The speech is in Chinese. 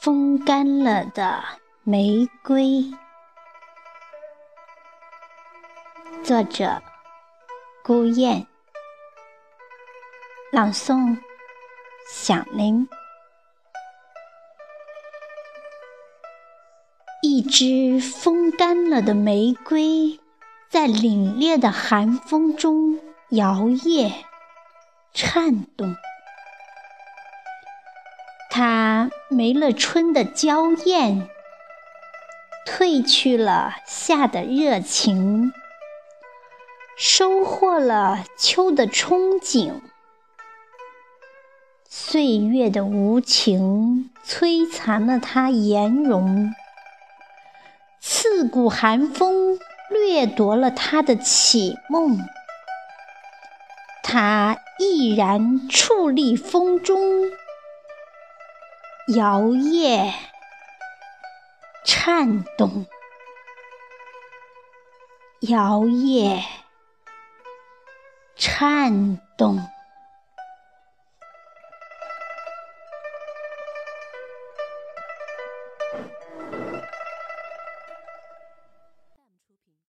风干了的玫瑰，作者：孤雁，朗诵：响铃。一只风干了的玫瑰，在凛冽的寒风中摇曳、颤动。它没了春的娇艳，褪去了夏的热情，收获了秋的憧憬。岁月的无情摧残了它颜容，刺骨寒风掠夺了它的绮梦。它毅然矗立风中。摇曳颤动。摇曳颤动。